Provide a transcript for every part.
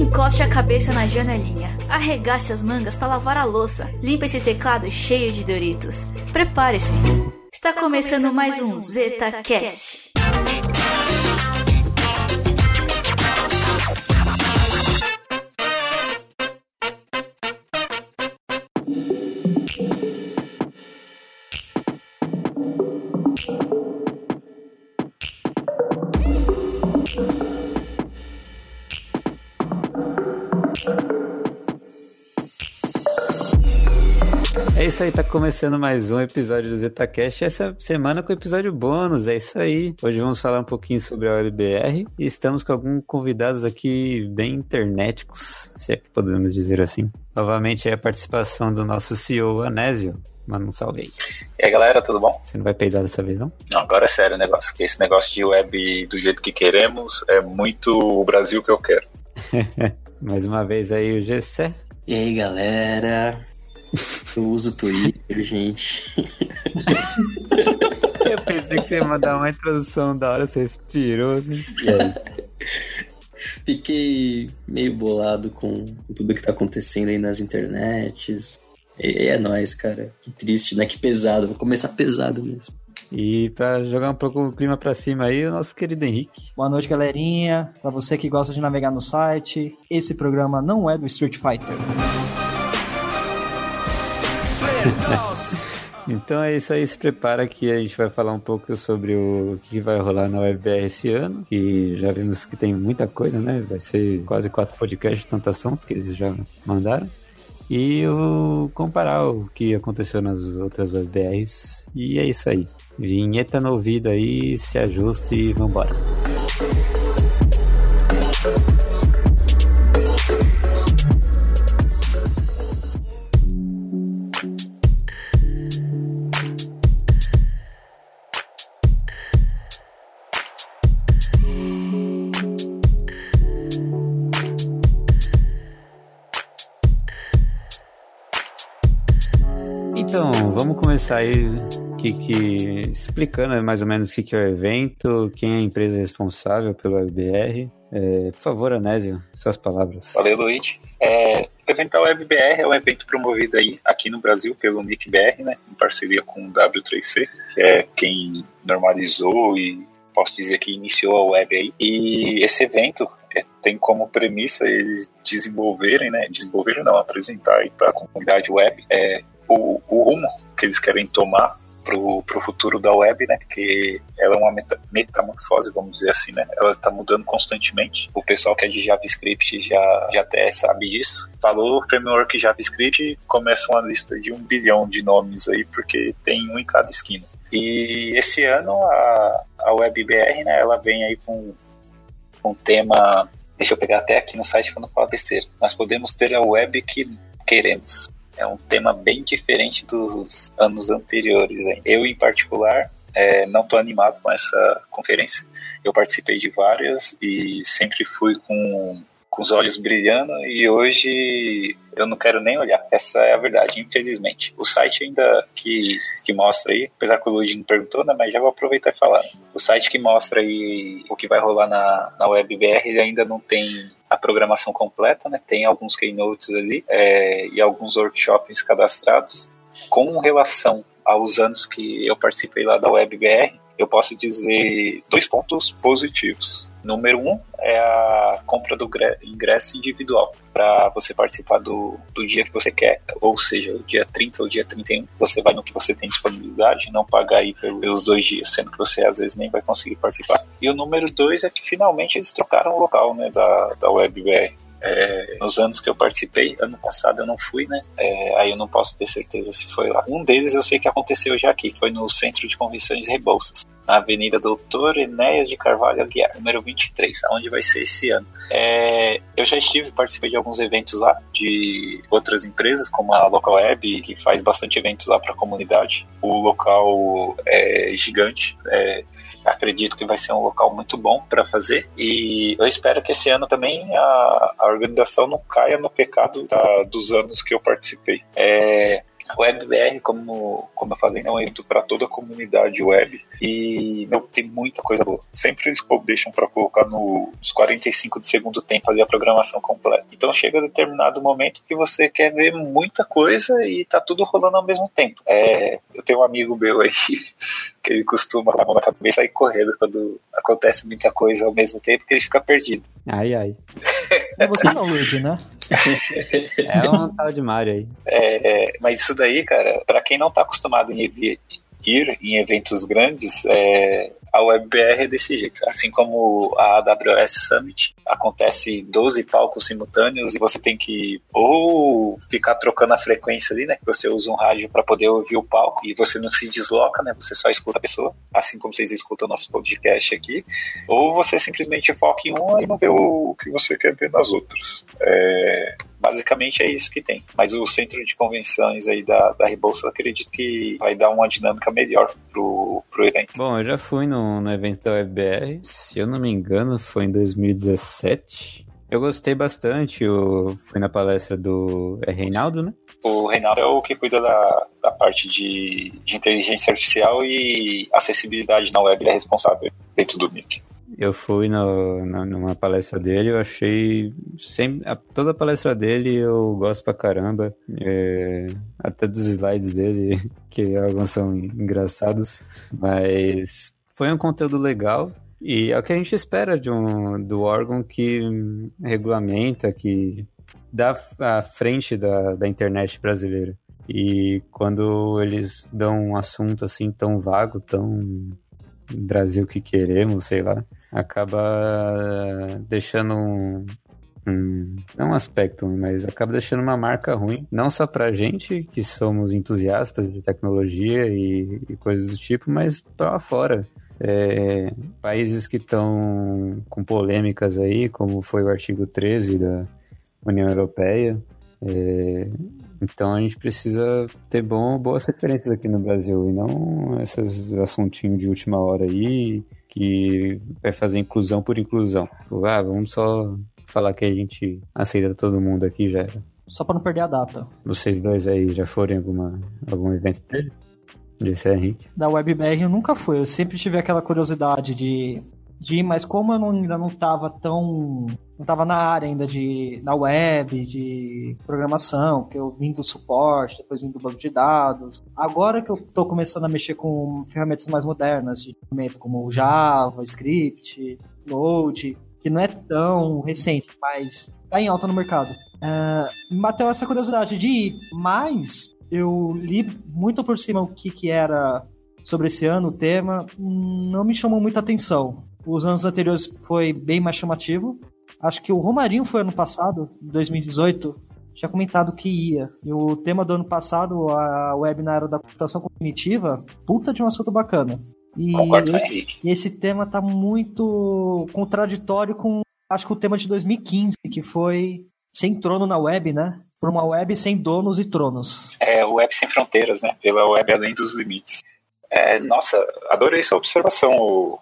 Encoste a cabeça na janelinha, arregace as mangas para lavar a louça, limpe esse teclado cheio de Doritos. Prepare-se. Está começando mais um Zeta Cast. Isso aí, tá começando mais um episódio do ZetaCast. Essa semana com episódio bônus, é isso aí. Hoje vamos falar um pouquinho sobre a OLBR e estamos com alguns convidados aqui bem internéticos, se é que podemos dizer assim. Novamente é a participação do nosso CEO, Anésio. Manda um salve aí. E aí galera, tudo bom? Você não vai peidar dessa vez, não? Não, agora é sério o negócio, que esse negócio de web do jeito que queremos é muito o Brasil que eu quero. mais uma vez aí o GC. E aí galera, eu uso Twitter, gente. Eu pensei que você ia mandar uma introdução da hora, você respirou assim. Fiquei meio bolado com tudo que tá acontecendo aí nas internets. E é nóis, cara. Que triste, né? Que pesado. Vou começar pesado mesmo. E pra jogar um pouco o clima pra cima aí, o nosso querido Henrique. Boa noite, galerinha. Pra você que gosta de navegar no site, esse programa não é do Street Fighter. Então é isso aí, se prepara que a gente vai falar um pouco sobre o que vai rolar na WebBR esse ano, que já vimos que tem muita coisa, né? Vai ser quase quatro podcasts de tanto assunto que eles já mandaram. E o comparar o que aconteceu nas outras WebBRs. E é isso aí. Vinheta no ouvido aí, se ajuste e vambora. Explicando mais ou menos o que, é o evento, quem é a empresa responsável pelo WebBR. É, por favor, Anésio, suas palavras. Valeu, Luiz. É, o evento da WebBR é um evento promovido aí aqui no Brasil pelo NICBR, né, em parceria com o W3C, que é quem normalizou e posso dizer que iniciou a web aí. E esse evento é, tem como premissa eles desenvolverem, né, desenvolverem não, apresentar para a comunidade web é, o, o rumo que eles querem tomar pro, pro futuro da web, né? Porque ela é uma meta, metamorfose, vamos dizer assim, né? Ela está mudando constantemente. O pessoal que é de JavaScript já, já até sabe disso. Falou framework JavaScript, começa uma lista de um bilhão de nomes aí, porque tem um em cada esquina. E esse ano a, a WebBR, né? Ela vem aí com um tema... Deixa eu pegar até aqui no site para não falar besteira. Nós podemos ter a web que queremos é um tema bem diferente dos anos anteriores. Hein? Eu, em particular, é, não estou animado com essa conferência. Eu participei de várias e sempre fui com, com os olhos brilhando e hoje eu não quero nem olhar. Essa é a verdade, infelizmente. O site ainda que, que mostra aí, apesar que o Ludin perguntou, né, mas já vou aproveitar e falar. O site que mostra aí o que vai rolar na, na WebBR ele ainda não tem a programação completa, né? Tem alguns keynotes ali é, e alguns workshops cadastrados. Com relação aos anos que eu participei lá da WebBR, eu posso dizer dois pontos positivos. Número um é a compra do ingresso individual para você participar do, do dia que você quer, ou seja, o dia 30 ou dia 31, você vai no que você tem disponibilidade, não pagar aí pelos dois dias, sendo que você às vezes nem vai conseguir participar. E o número dois é que finalmente eles trocaram o local né, da, da WebBR. É, nos anos que eu participei, ano passado eu não fui, né? É, aí eu não posso ter certeza se foi lá. Um deles eu sei que aconteceu já aqui, foi no Centro de Convenções Rebouças, na Avenida Doutor Enéas de Carvalho Aguiar, número 23, onde vai ser esse ano. É, eu já estive, participei de alguns eventos lá, de outras empresas, como a Local Web, que faz bastante eventos lá para a comunidade. O local é gigante, é, acredito que vai ser um local muito bom para fazer e eu espero que esse ano também a, a organização não caia no pecado da, dos anos que eu participei. É, O WebBR, como, como eu falei, é um evento para toda a comunidade web e meu, tem muita coisa boa. Sempre eles deixam para colocar nos 45 de segundo tempo ali a programação completa. Então chega a determinado momento que você quer ver muita coisa e tá tudo rolando ao mesmo tempo. É, eu tenho um amigo meu aí que ele costuma dar a mão na cabeça e correndo quando acontece muita coisa ao mesmo tempo que ele fica perdido. Ai, ai. É você não, Luigi, né? É um tal de Mario aí. É, é, mas isso daí, cara, para quem não tá acostumado em ir, ir em eventos grandes, é, a WebBR é desse jeito. Assim como a AWS Summit, acontece 12 palcos simultâneos e você tem que ou ficar trocando a frequência ali, né? Que você usa um rádio para poder ouvir o palco e você não se desloca, né? Você só escuta a pessoa, assim como vocês escutam o nosso podcast aqui. Ou você simplesmente foca em uma e não vê o que você quer ver nas outras. É, basicamente é isso que tem. Mas o centro de convenções aí da, da Rebouça, acredito que vai dar uma dinâmica melhor pro, pro evento. Bom, eu já fui no, no evento da WebR, se eu não me engano, foi em 2017. Eu gostei bastante, eu fui na palestra do é Reinaldo, né? O Reinaldo é o que cuida da, da parte de, de inteligência artificial e acessibilidade na web, ele é responsável dentro do MIC. Eu fui no, na, numa palestra dele, eu achei. Sempre, a, toda a palestra dele eu gosto pra caramba. É, até dos slides dele, que alguns são engraçados. Mas foi um conteúdo legal. E é o que a gente espera de um, do órgão que regulamenta, que dá à frente da, da internet brasileira. E quando eles dão um assunto assim tão vago, tão Brasil que queremos, sei lá, acaba deixando um, não um aspecto, mas acaba deixando uma marca ruim, não só pra gente, que somos entusiastas de tecnologia e, e coisas do tipo, mas pra fora. É, países que estão com polêmicas aí, como foi o artigo 13 da União Europeia, é, então a gente precisa ter bom, boas referências aqui no Brasil e não esses assuntinhos de última hora aí que vai fazer inclusão por inclusão. Ah, vamos só falar que a gente aceita todo mundo aqui já era. Só para não perder a data. Vocês dois aí já foram em alguma, algum evento dele? Disse é Henrique. Da WebBR eu nunca fui, eu sempre tive aquela curiosidade de, de ir, mas como eu não, ainda não estava tão não estava na área ainda de na web, de programação, que eu vim do suporte, depois vim do banco de dados. Agora que eu estou começando a mexer com ferramentas mais modernas, de como Java, Script, Node, que não é tão recente, mas está em alta no mercado. Uh, bateu essa curiosidade de ir, mas eu li muito por cima o que, que era sobre esse ano, o tema, não me chamou muita atenção. Os anos anteriores foi bem mais chamativo. Acho que o Romarinho foi ano passado, 2018, tinha comentado que ia. E o tema do ano passado, a web na era da computação cognitiva, puta de um assunto bacana. E esse, e esse tema tá muito contraditório com, acho que o tema de 2015, que foi sem trono na web, né? Por uma web sem donos e tronos. É, web sem fronteiras, né? Pela web além dos limites. É, nossa, adorei essa observação,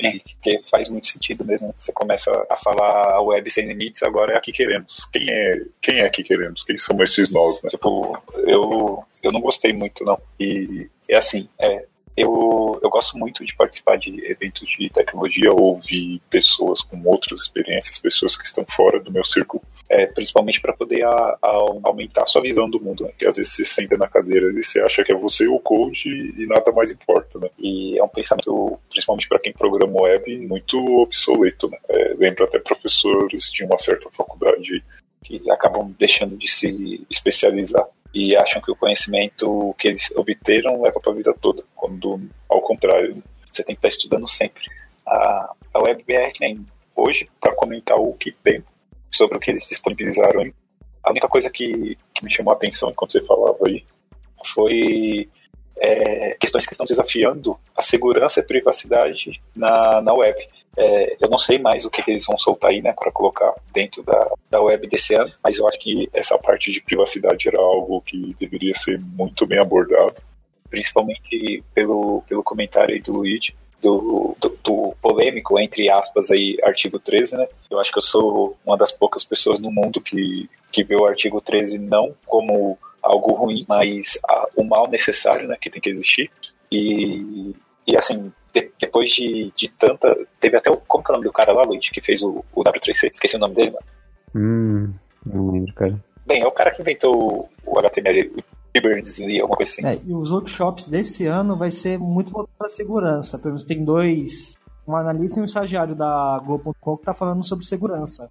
Henrique, porque faz muito sentido mesmo. Você começa a falar a web sem limites, agora é aqui queremos. Quem é, quem é aqui queremos? Quem são esses nós, né? Tipo, eu, eu não gostei muito, não. E é assim, é, eu, eu gosto muito de participar de eventos de tecnologia, ouvir pessoas com outras experiências, pessoas que estão fora do meu círculo, é, principalmente para poder a, a, aumentar a sua visão do mundo. Né? Às vezes você senta na cadeira e você acha que é você o coach e nada mais importa. Né? E é um pensamento, principalmente para quem programa web, muito obsoleto. Né? É, lembro até professores de uma certa faculdade que acabam deixando de se especializar e acham que o conhecimento que eles obteram leva para a vida toda, quando ao contrário, você tem que estar estudando sempre. A, a WebBR tem hoje para comentar o que tem sobre o que eles disponibilizaram. A única coisa que, que me chamou a atenção enquanto você falava aí foi é, questões que estão desafiando a segurança e a privacidade na, na web. É, eu não sei mais o que eles vão soltar aí, né, para colocar dentro da, da web desse ano, mas eu acho que essa parte de privacidade era algo que deveria ser muito bem abordado, principalmente pelo, pelo comentário aí do Luigi, do, do, do, polêmico, entre aspas, aí, artigo 13, né? Eu acho que eu sou uma das poucas pessoas no mundo que, que vê o artigo 13 não como algo ruim, mas a, o mal necessário, né, que tem que existir. E, e assim, de, depois de, de tanta. Teve até o. Como que é o nome do cara lá, Luiz, que fez o, o W3C? Esqueci o nome dele, mano. Hum, não lembro, cara. Bem, é o cara que inventou o HTML, Gibbons e alguma coisa assim. É, e os workshops desse ano vai ser muito voltado para segurança. Pelo menos tem dois, um analista e um estagiário da Globo.com que tá falando sobre segurança.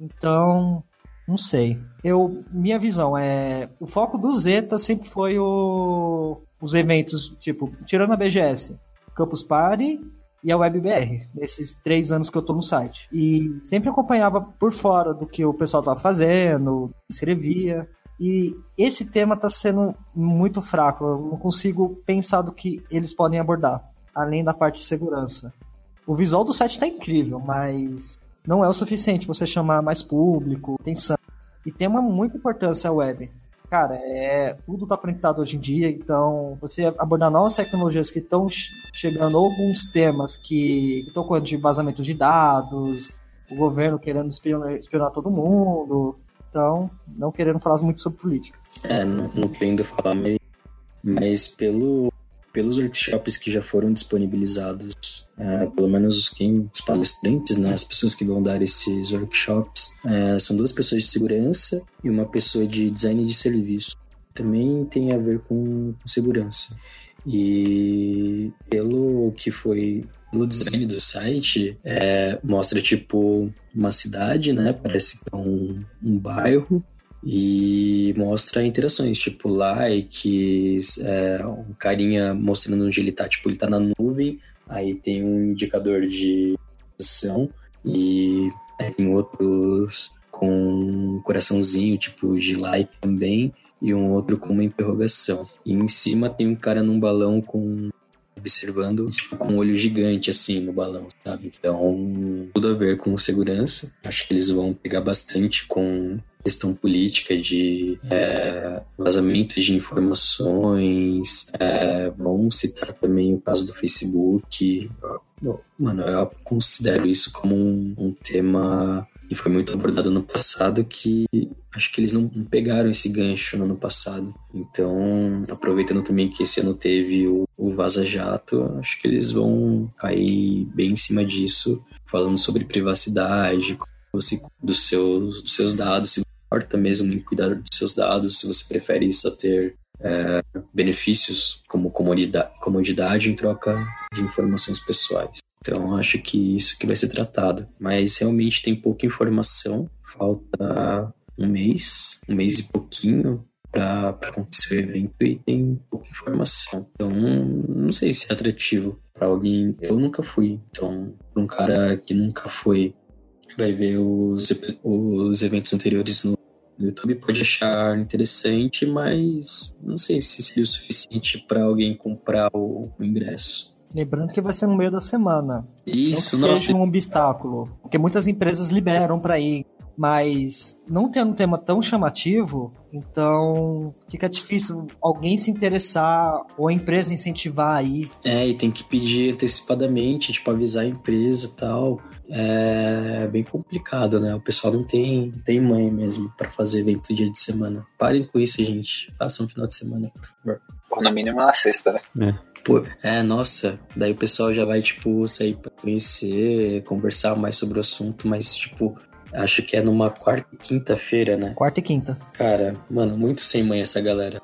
Então, não sei. Eu, minha visão é, o foco do Zeta sempre foi o, os eventos, tipo, tirando a BGS, Campus Party e a WebBR, nesses três anos que eu tô no site. E sempre acompanhava por fora do que o pessoal tava fazendo, escrevia. E esse tema tá sendo muito fraco. Eu não consigo pensar do que eles podem abordar, além da parte de segurança. O visual do site tá incrível, mas não é o suficiente você chamar mais público, atenção. E tem uma muita importância a web. Cara, é, tudo está conectado hoje em dia, então você abordar novas tecnologias que estão chegando, alguns temas que estão com de vazamento de dados, o governo querendo espionar, espionar todo mundo, então não querendo falar muito sobre política. É, não, não querendo falar, mas, mas pelo, pelos workshops que já foram disponibilizados, é, pelo menos os, quem, os palestrantes, né, as pessoas que vão dar esses workshops, é, são duas pessoas de segurança e uma pessoa de design de serviço. Também tem a ver com, com segurança. E pelo que foi pelo design do site, é, mostra tipo uma cidade, né? Parece que é um, um bairro e mostra interações, tipo likes, é, um carinha mostrando onde ele tá, tipo, ele tá na nuvem, aí tem um indicador de ação e é, tem outros com um coraçãozinho, tipo, de like também, e um outro com uma interrogação. E em cima tem um cara num balão com observando tipo, com um olho gigante assim no balão, sabe? Então, tudo a ver com segurança. Acho que eles vão pegar bastante com questão política de é, vazamento de informações. É, vamos citar também o caso do Facebook. Mano, eu considero isso como um, um tema que foi muito abordado no passado que acho que eles não pegaram esse gancho no ano passado. Então, aproveitando também que esse ano teve o, o Vaza Jato, acho que eles vão cair bem em cima disso, falando sobre privacidade, você, dos, seus, dos seus dados, se importa mesmo em cuidar dos seus dados, se você prefere só ter é, benefícios como comodidade, comodidade em troca de informações pessoais. Então, acho que isso que vai ser tratado. Mas realmente tem pouca informação. Falta um mês, um mês e pouquinho para acontecer o evento e tem pouca informação. Então, não sei se é atrativo para alguém. Eu nunca fui. Então, para um cara que nunca foi, vai ver os, os eventos anteriores no YouTube, pode achar interessante, mas não sei se seria o suficiente para alguém comprar o, o ingresso. Lembrando que vai ser no meio da semana. Isso, não não seja um obstáculo. Porque muitas empresas liberam para ir. Mas não tendo um tema tão chamativo, então fica difícil alguém se interessar ou a empresa incentivar aí. É, e tem que pedir antecipadamente, tipo, avisar a empresa e tal. É bem complicado, né? O pessoal não tem, tem mãe mesmo para fazer evento dia de semana. Parem com isso, gente. Façam um final de semana, por favor. Ou no mínimo na sexta, né? É. Pô, é, nossa, daí o pessoal já vai, tipo, sair pra conhecer, conversar mais sobre o assunto, mas, tipo, acho que é numa quarta e quinta-feira, né? Quarta e quinta. Cara, mano, muito sem mãe essa galera.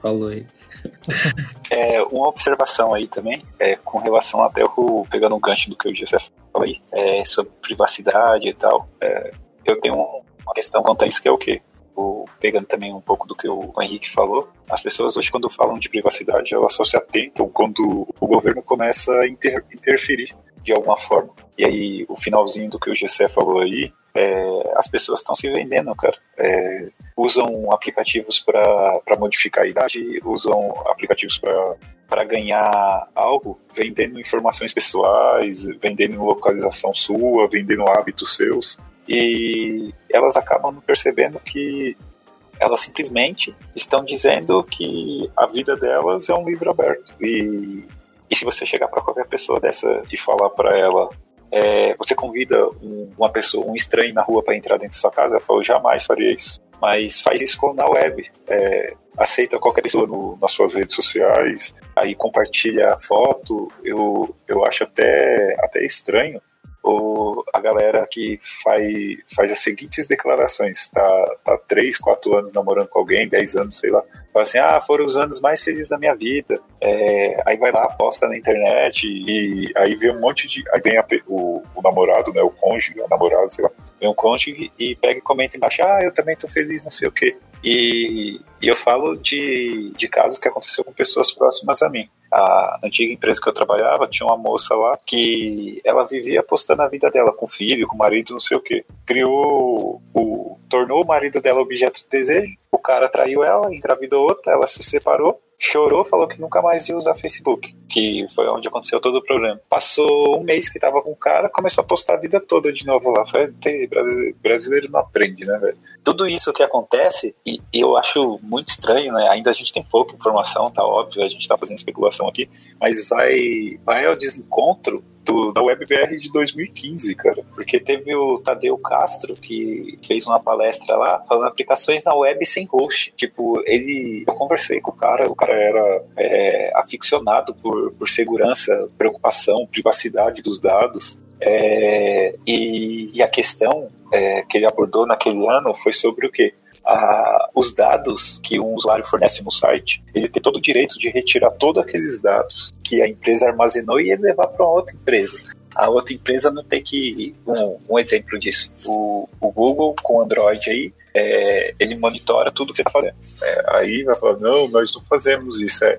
Falou aí. É, uma observação aí também, é, com relação até o pegando um gancho do que o José falou aí, é, sobre privacidade e tal. É, eu tenho uma questão quanto a isso que é o quê? O, pegando também um pouco do que o Henrique falou, as pessoas hoje quando falam de privacidade, elas só se atentam quando o governo começa a inter, interferir de alguma forma. E aí, o finalzinho do que o Gessé falou aí, é, as pessoas estão se vendendo, cara. É, usam aplicativos para modificar a idade, usam aplicativos para ganhar algo, vendendo informações pessoais, vendendo localização sua, vendendo hábitos seus. E elas acabam percebendo que elas simplesmente estão dizendo que a vida delas é um livro aberto. E, e se você chegar para qualquer pessoa dessa e falar para ela é, você convida um, uma pessoa, um estranho na rua para entrar dentro da sua casa, ela falou, jamais faria isso. mas faz isso na web. É, aceita qualquer pessoa no, nas suas redes sociais, aí compartilha a foto. Eu, eu acho até, até estranho ou a galera que faz, faz as seguintes declarações, tá, tá 3, 4 anos namorando com alguém, 10 anos, sei lá, fala assim, ah, foram os anos mais felizes da minha vida, é, aí vai lá, posta na internet e aí vê um monte de, aí vem a, o, o, namorado, né, o cônjuge, o namorado, sei lá, vem um cônjuge e pega e comenta embaixo, ah, eu também tô feliz, não sei o quê. E, e eu falo de, de casos que aconteceu com pessoas próximas a mim a antiga empresa que eu trabalhava tinha uma moça lá que ela vivia postando a vida dela com filho, com marido, não sei o que. Criou o. tornou o marido dela objeto de desejo, o cara traiu ela, engravidou outra, ela se separou chorou, falou que nunca mais ia usar Facebook, que foi onde aconteceu todo o problema. Passou um mês que tava com o cara, começou a postar a vida toda de novo lá. Foi, brasileiro não aprende, né, velho? Tudo isso que acontece, e, e, eu acho muito estranho, né? Ainda a gente tem pouca informação, tá óbvio, a gente tá fazendo especulação aqui, mas vai, vai ao desencontro do, da WebBR de 2015, cara. Porque teve o Tadeu Castro que fez uma palestra lá falando aplicações na web sem host. Tipo, ele. Eu conversei com o cara, o cara era é, aficionado por, por segurança, preocupação, privacidade dos dados. É, e, e, a questão é, que ele abordou naquele ano foi sobre o quê? A, os dados que um usuário fornece no site, ele tem todo o direito de retirar todos aqueles dados que a empresa armazenou e levar para outra empresa. A outra empresa não tem que. Um, um exemplo disso. O, o Google com Android aí, é, ele monitora tudo que você está fazendo. É, aí vai falar: não, nós não fazemos isso. É,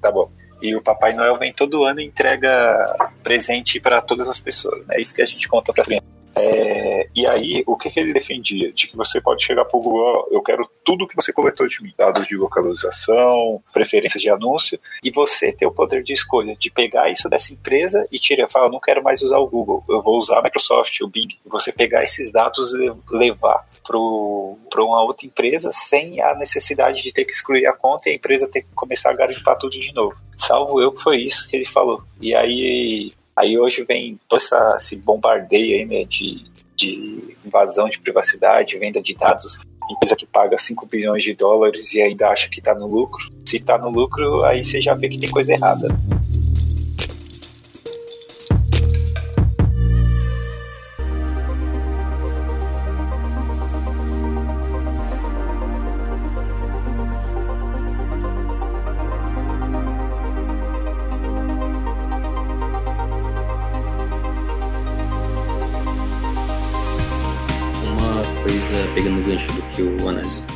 tá bom. E o Papai Noel vem todo ano e entrega presente para todas as pessoas. Né? É isso que a gente conta para criança. É, e aí, o que, que, ele defendia? De que você pode chegar para o Google, eu quero tudo que você coletou de mim, dados de localização, preferências de anúncio, e você ter o poder de escolha de pegar isso dessa empresa e tirar, falar, não quero mais usar o Google, eu vou usar a Microsoft, o Bing, e você pegar esses dados e levar para uma outra empresa sem a necessidade de ter que excluir a conta e a empresa ter que começar a garimpar tudo de novo. Salvo eu que foi isso que ele falou. E aí Aí hoje vem todo essa, esse bombardeio aí, né, de, de invasão de privacidade, venda de dados, empresa que paga 5 bilhões de dólares e ainda acha que está no lucro. Se está no lucro, aí você já vê que tem coisa errada.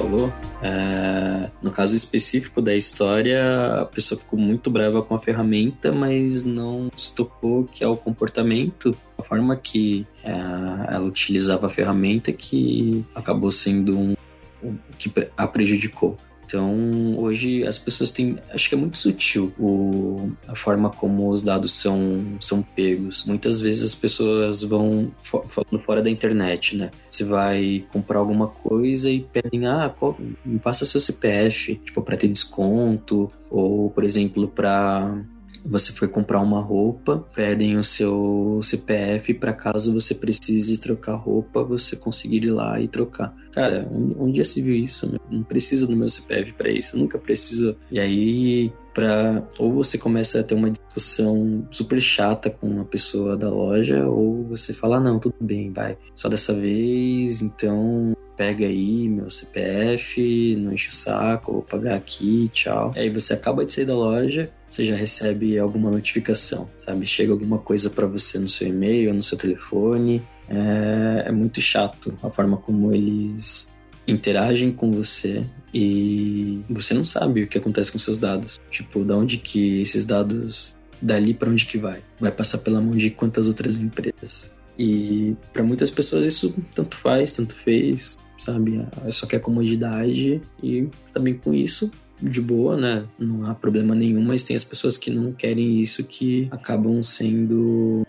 Falou, é, no caso específico da história, a pessoa ficou muito brava com a ferramenta, mas não se tocou que é o comportamento, a forma que é, ela utilizava a ferramenta que acabou sendo um, um que a prejudicou. Então, hoje as pessoas têm. Acho que é muito sutil o, a forma como os dados são, são pegos. Muitas vezes as pessoas vão falando fora da internet, né? Você vai comprar alguma coisa e pedem, ah, qual, me passa seu CPF, tipo, para ter desconto, ou, por exemplo, para você foi comprar uma roupa, pedem o seu CPF para caso você precise trocar roupa, você conseguir ir lá e trocar. Cara, onde já se viu isso? Não precisa do meu CPF para isso, nunca precisa. E aí, para ou você começa a ter uma discussão super chata com uma pessoa da loja, ou você fala: ah, não, tudo bem, vai, só dessa vez, então pega aí meu CPF, não enche o saco, vou pagar aqui, tchau. Aí você acaba de sair da loja, você já recebe alguma notificação, sabe? Chega alguma coisa para você no seu e-mail, no seu telefone. É, é muito chato a forma como eles interagem com você e você não sabe o que acontece com seus dados. Tipo, da onde que esses dados dali para onde que vai? Vai passar pela mão de quantas outras empresas? E para muitas pessoas isso tanto faz, tanto fez, sabe? Só quer comodidade e também com isso de boa, né? Não há problema nenhum, mas tem as pessoas que não querem isso que acabam sendo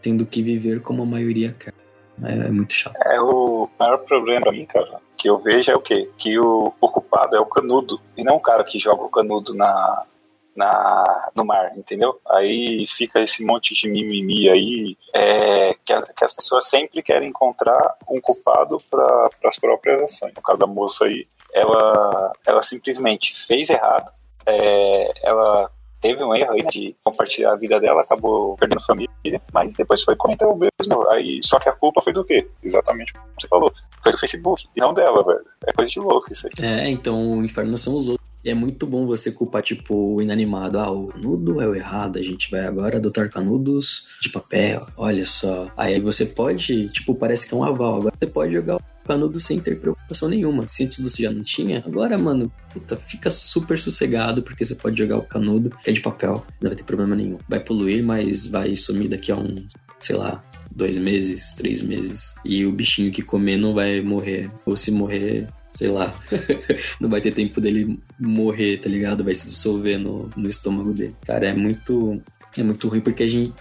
tendo que viver como a maioria quer. É, é muito chato. É o maior problema pra mim, cara, que eu vejo é o quê? Que o ocupado é o canudo e não o cara que joga o canudo na na, no mar, entendeu? Aí fica esse monte de mimimi aí, é, que, a, que, as pessoas sempre querem encontrar um culpado para as próprias ações. No caso da moça aí, ela, ela simplesmente fez errado, é, ela teve um erro aí de compartilhar a vida dela, acabou perdendo família, mas depois foi comentar o mesmo. Aí, só que a culpa foi do quê? Exatamente o que você falou. Foi do Facebook, e não dela, velho. É coisa de louco isso aí. É, então o inferno são os outros. E é muito bom você culpar, tipo, o inanimado. Ah, o canudo é o errado, a gente vai agora adotar canudos de papel, olha só. Aí você pode, tipo, parece que é um aval. Agora você pode jogar canudo sem ter preocupação nenhuma. Se antes você já não tinha, agora, mano, puta, fica super sossegado, porque você pode jogar o canudo, que é de papel, não vai ter problema nenhum. Vai poluir, mas vai sumir daqui a um, sei lá, dois meses, três meses. E o bichinho que comer não vai morrer. Ou se morrer, sei lá, não vai ter tempo dele morrer, tá ligado? Vai se dissolver no, no estômago dele. Cara, é muito. É muito ruim porque a gente.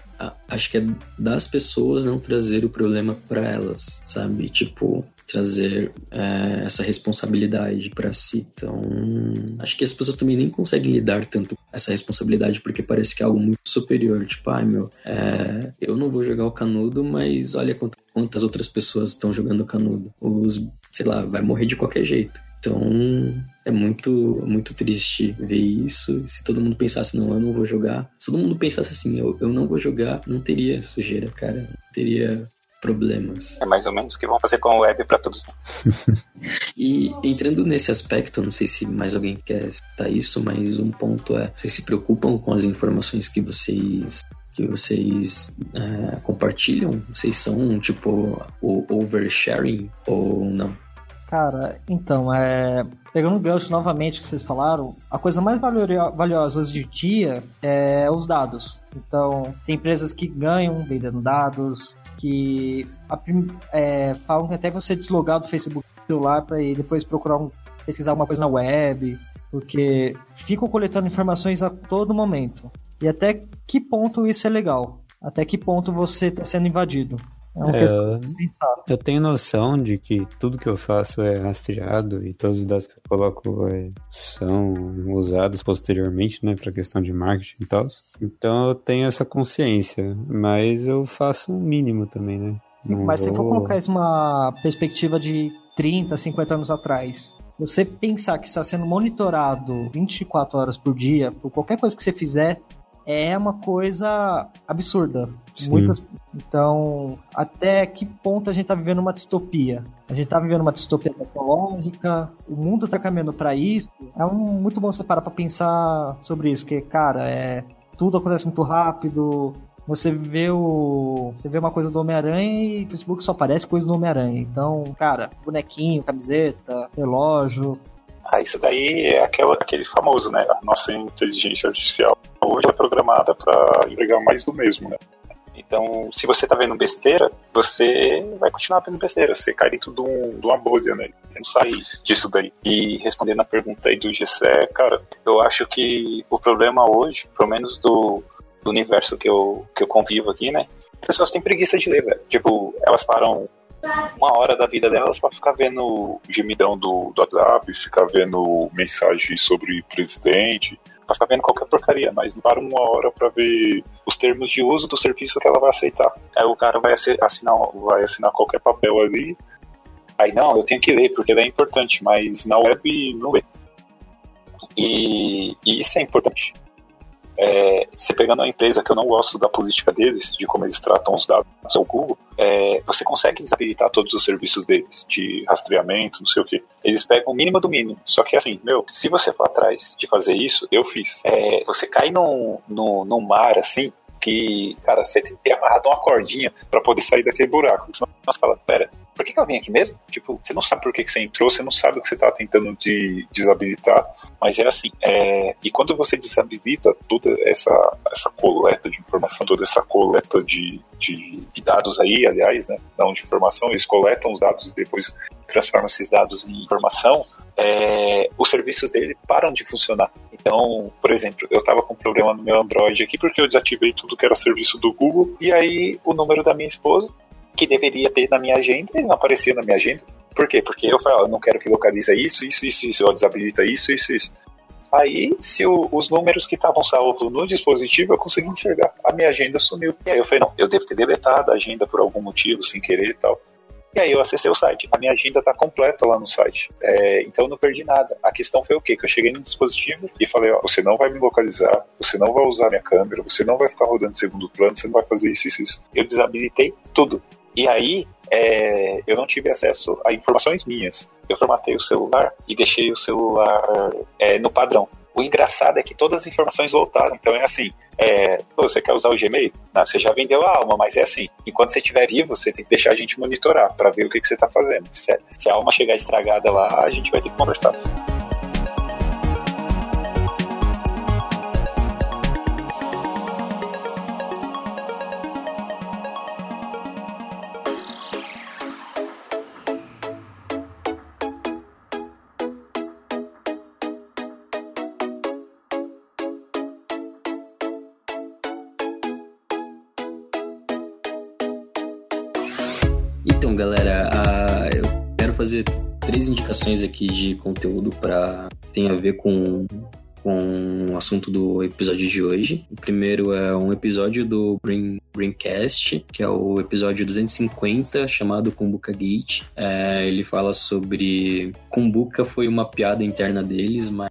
acho que é das pessoas não trazer o problema para elas, sabe? Tipo, trazer é, essa responsabilidade para si. Então, acho que as pessoas também nem conseguem lidar tanto com essa responsabilidade porque parece que é algo muito superior. Tipo, ai meu, é, eu não vou jogar o canudo, mas olha quantas outras pessoas estão jogando canudo. Os, sei lá, vai morrer de qualquer jeito. Então, é muito, muito triste ver isso. Se todo mundo pensasse, não, eu não vou jogar. Se todo mundo pensasse assim, eu, eu não vou jogar, não teria sujeira, cara. Não teria problemas. É mais ou menos o que vão fazer com a web para todos. e entrando nesse aspecto, não sei se mais alguém quer citar isso, mas um ponto é: vocês se preocupam com as informações que vocês que vocês é, compartilham? Vocês são tipo o oversharing ou não? Cara, então, é, pegando o gancho novamente que vocês falaram, a coisa mais valiosa hoje em dia é os dados. Então, tem empresas que ganham vendendo dados, que é, falam que até você deslogar do Facebook do celular para depois procurar um, pesquisar alguma coisa na web, porque ficam coletando informações a todo momento. E até que ponto isso é legal? Até que ponto você está sendo invadido? É uma é, questão de pensar. Eu tenho noção de que tudo que eu faço é rastreado e todos os dados que eu coloco é, são usados posteriormente, né, para questão de marketing e tal. Então eu tenho essa consciência, mas eu faço um mínimo também, né? Não mas vou... se for colocar isso uma perspectiva de 30, 50 anos atrás, você pensar que está sendo monitorado 24 horas por dia por qualquer coisa que você fizer, é uma coisa absurda. Sim. Muitas, então, até que ponto a gente está vivendo uma distopia? A gente está vivendo uma distopia tecnológica, o mundo está caminhando para isso. É um, muito bom você parar para pensar sobre isso, que, cara, é, tudo acontece muito rápido, você vê o. Você vê uma coisa do Homem-Aranha e o Facebook só aparece coisa do Homem-Aranha. Então, cara, bonequinho, camiseta, relógio. Ah, isso daí é aquela, aquele famoso, né? A nossa inteligência artificial hoje é programada para entregar mais do mesmo, né? Então, se você tá vendo besteira, você vai continuar vendo besteira. Você cai dentro de, um, de uma bolha, né? Não sai disso daí. E respondendo a pergunta aí do Gessé, cara, eu acho que o problema hoje, pelo menos do, do universo que eu, que eu convivo aqui, né? As pessoas têm preguiça de ler, velho. Tipo, elas param uma hora da vida delas para ficar vendo gemidão do, do WhatsApp, ficar vendo mensagem sobre presidente, pra ficar vendo qualquer porcaria, mas não para uma hora para ver os termos de uso do serviço que ela vai aceitar. Aí o cara vai assinar, vai assinar qualquer papel ali. Aí não, eu tenho que ler porque é importante, mas na web não lê. E, e isso é importante é, você pegando uma empresa que eu não gosto da política deles, de como eles tratam os dados ao Google, é, você consegue desabilitar todos os serviços deles, de rastreamento, não sei o que. Eles pegam o mínimo do mínimo. Só que assim, meu, se você for atrás de fazer isso, eu fiz. É, você cai num, num, num mar assim, que, cara, você tem que ter amarrado uma cordinha para poder sair daquele buraco. Senão você fala, pera, por que, que eu vim aqui mesmo? Tipo, você não sabe por que, que você entrou, você não sabe o que você tá tentando de desabilitar, mas é assim, é... e quando você desabilita toda essa, essa coleta de informação, toda essa coleta de, de, de dados aí, aliás, né, não de informação, eles coletam os dados e depois transformam esses dados em informação, é, os serviços dele param de funcionar. Então, por exemplo, eu estava com um problema no meu Android aqui porque eu desativei tudo que era serviço do Google e aí o número da minha esposa, que deveria ter na minha agenda, ele não aparecia na minha agenda. Por quê? Porque eu falei, ó, eu não quero que localize isso, isso, isso, isso, eu desabilita isso, isso, isso. Aí, se o, os números que estavam salvos no dispositivo, eu consegui enxergar. A minha agenda sumiu. E aí eu falei, não, eu devo ter deletado a agenda por algum motivo, sem querer e tal. E aí eu acessei o site. A minha agenda tá completa lá no site. É, então eu não perdi nada. A questão foi o quê? Que eu cheguei no dispositivo e falei, ó, você não vai me localizar, você não vai usar minha câmera, você não vai ficar rodando segundo plano, você não vai fazer isso, isso, isso. Eu desabilitei tudo. E aí é, eu não tive acesso a informações minhas. Eu formatei o celular e deixei o celular é, no padrão. O engraçado é que todas as informações voltaram. Então é assim: é, você quer usar o Gmail? Não, você já vendeu a alma, mas é assim: enquanto você estiver vivo, você tem que deixar a gente monitorar para ver o que, que você está fazendo. Se, a alma chegar estragada lá, a gente vai ter que conversar. Então, galera, eu quero fazer três indicações aqui de conteúdo para tem a ver com com o assunto do episódio de hoje. O primeiro é um episódio do Brain, Braincast, que é o episódio 250, chamado Kumbuka Gate. É, ele fala sobre Kumbuka foi uma piada interna deles, mas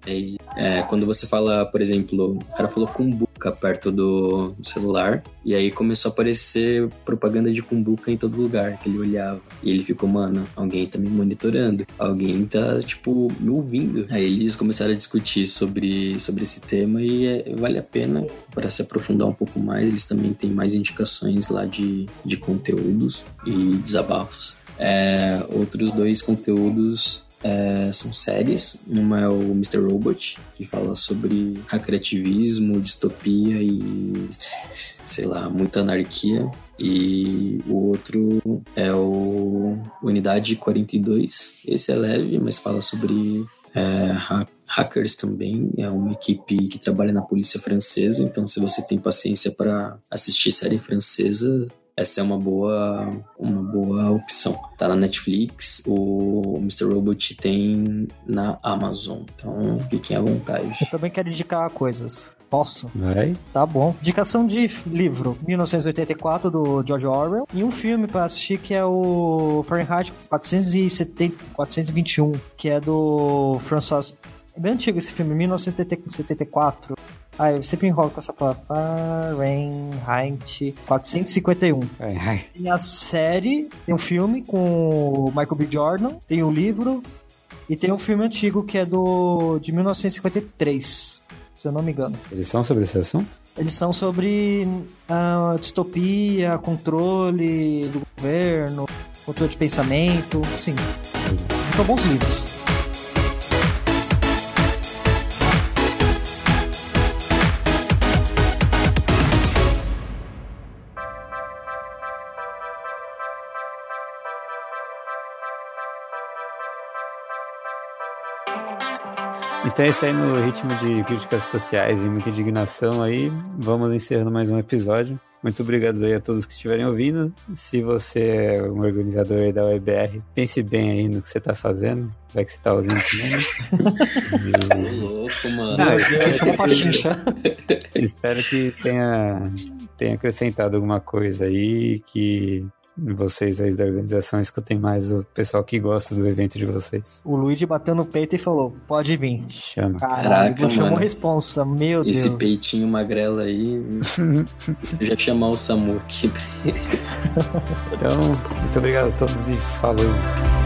é, quando você fala, por exemplo, o cara falou Kumbuka perto do celular, e aí começou a aparecer propaganda de Kumbuka em todo lugar que ele olhava. E ele ficou, mano, alguém tá me monitorando, alguém tá, tipo, me ouvindo. Aí eles começaram a discutir sobre, sobre esse tema e é, vale a pena para se aprofundar um pouco mais. Eles também têm mais indicações lá de, de conteúdos e desabafos. É, outros dois conteúdos é, são séries. Uma é o Mr. Robot, que fala sobre hackativismo, distopia e, sei lá, muita anarquia. E o outro é o Unidade 42. Esse é leve, mas fala sobre é, ha- hackers também. É uma equipe que trabalha na polícia francesa. Então, se você tem paciência para assistir série francesa, essa é uma boa, uma boa opção. Tá na Netflix, o Mr. Robot tem na Amazon. Então, fiquem à vontade. Eu também quero indicar coisas. Posso? Vai. Tá bom. Indicação de livro: 1984, do George Orwell. E um filme pra assistir que é o Fahrenheit 470, 421, que é do François. É bem antigo esse filme, 1974. Ah, eu sempre enrolo com essa palavra. Fahrenheit 451. Vai, vai. Tem a série, tem um filme com o Michael B. Jordan, tem o livro e tem um filme antigo que é do de 1953, se eu não me engano. Eles são sobre esse assunto? Eles são sobre ah, distopia, controle do governo, controle de pensamento, sim. São bons livros. Então é isso aí no ritmo de críticas sociais e muita indignação aí. Vamos encerrando mais um episódio. Muito obrigado aí a todos que estiverem ouvindo. Se você é um organizador aí da UEBR, pense bem aí no que você tá fazendo. Vai que você tá ouvindo também. Ô, louco, mano. Não, Chama pra chincha. E espero que tenha, tenha acrescentado alguma coisa aí que vocês aí da organização escutem mais o pessoal que gosta do evento de vocês. O Luigi bateu no peito e falou: pode vir. Chama. Caraca, chamou responsa, meu Esse Deus. peitinho magrelo aí. eu já chamar o Samu aqui. Então, muito obrigado a todos e falou.